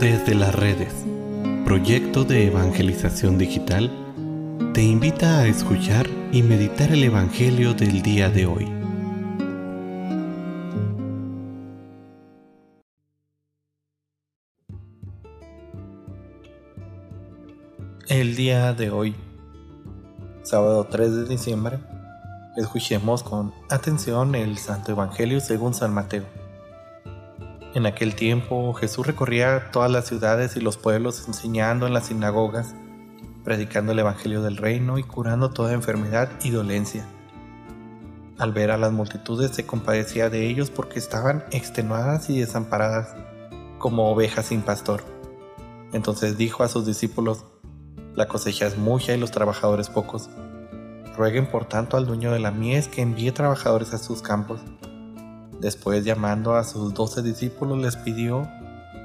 Desde las redes, proyecto de evangelización digital, te invita a escuchar y meditar el Evangelio del día de hoy. El día de hoy, sábado 3 de diciembre, escuchemos con atención el Santo Evangelio según San Mateo. En aquel tiempo Jesús recorría todas las ciudades y los pueblos enseñando en las sinagogas, predicando el Evangelio del reino y curando toda enfermedad y dolencia. Al ver a las multitudes se compadecía de ellos porque estaban extenuadas y desamparadas, como ovejas sin pastor. Entonces dijo a sus discípulos, La cosecha es mucha y los trabajadores pocos. Rueguen por tanto al dueño de la mies que envíe trabajadores a sus campos. Después llamando a sus doce discípulos les pidió,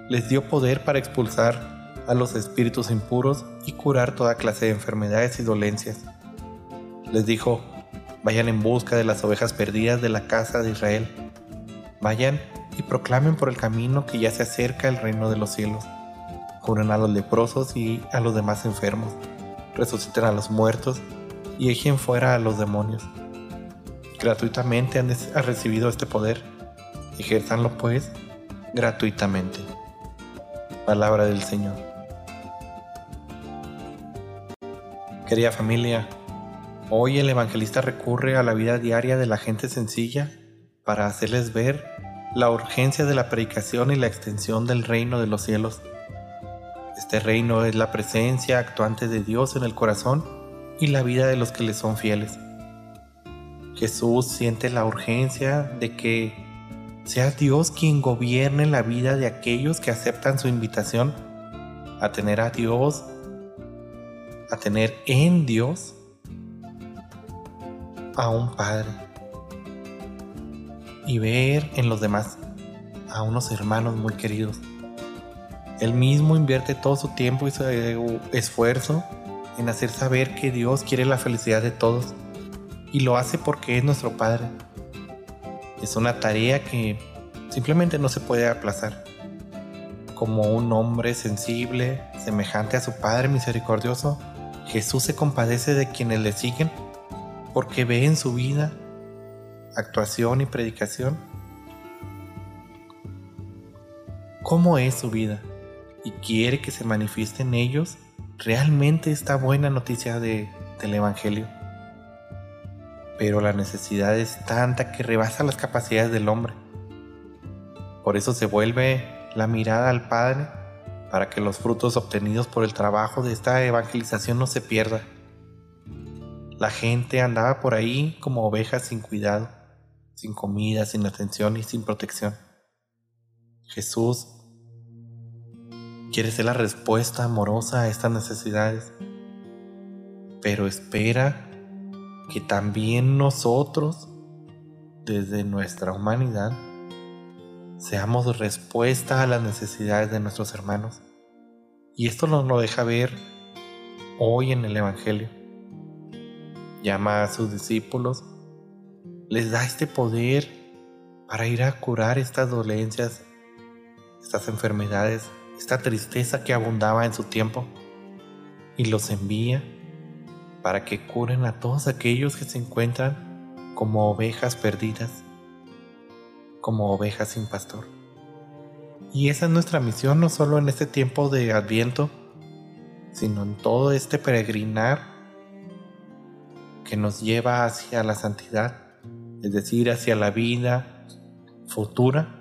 les dio poder para expulsar a los espíritus impuros y curar toda clase de enfermedades y dolencias. Les dijo, vayan en busca de las ovejas perdidas de la casa de Israel. Vayan y proclamen por el camino que ya se acerca el reino de los cielos. Curen a los leprosos y a los demás enfermos. Resuciten a los muertos y echen fuera a los demonios gratuitamente han recibido este poder. Ejérzanlo pues gratuitamente. Palabra del Señor. Querida familia, hoy el evangelista recurre a la vida diaria de la gente sencilla para hacerles ver la urgencia de la predicación y la extensión del reino de los cielos. Este reino es la presencia actuante de Dios en el corazón y la vida de los que le son fieles. Jesús siente la urgencia de que sea Dios quien gobierne la vida de aquellos que aceptan su invitación a tener a Dios, a tener en Dios a un Padre y ver en los demás a unos hermanos muy queridos. Él mismo invierte todo su tiempo y su esfuerzo en hacer saber que Dios quiere la felicidad de todos y lo hace porque es nuestro Padre. Es una tarea que simplemente no se puede aplazar. Como un hombre sensible, semejante a su Padre misericordioso, Jesús se compadece de quienes le siguen porque ve en su vida actuación y predicación cómo es su vida y quiere que se manifieste en ellos realmente esta buena noticia de, del Evangelio pero la necesidad es tanta que rebasa las capacidades del hombre. Por eso se vuelve la mirada al Padre para que los frutos obtenidos por el trabajo de esta evangelización no se pierdan. La gente andaba por ahí como ovejas sin cuidado, sin comida, sin atención y sin protección. Jesús quiere ser la respuesta amorosa a estas necesidades, pero espera que también nosotros, desde nuestra humanidad, seamos respuesta a las necesidades de nuestros hermanos. Y esto nos lo deja ver hoy en el Evangelio. Llama a sus discípulos, les da este poder para ir a curar estas dolencias, estas enfermedades, esta tristeza que abundaba en su tiempo, y los envía para que curen a todos aquellos que se encuentran como ovejas perdidas, como ovejas sin pastor. Y esa es nuestra misión no solo en este tiempo de adviento, sino en todo este peregrinar que nos lleva hacia la santidad, es decir, hacia la vida futura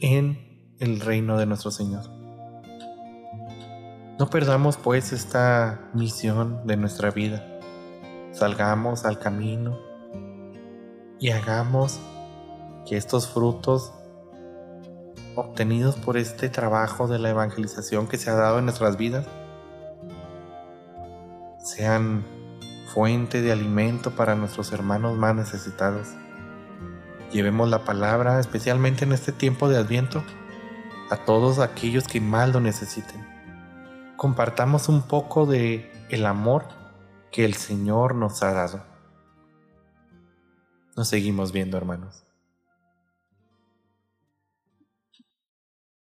en el reino de nuestro Señor. No perdamos pues esta misión de nuestra vida. Salgamos al camino y hagamos que estos frutos obtenidos por este trabajo de la evangelización que se ha dado en nuestras vidas sean fuente de alimento para nuestros hermanos más necesitados. Llevemos la palabra, especialmente en este tiempo de Adviento, a todos aquellos que más lo necesiten compartamos un poco de el amor que el Señor nos ha dado. Nos seguimos viendo, hermanos.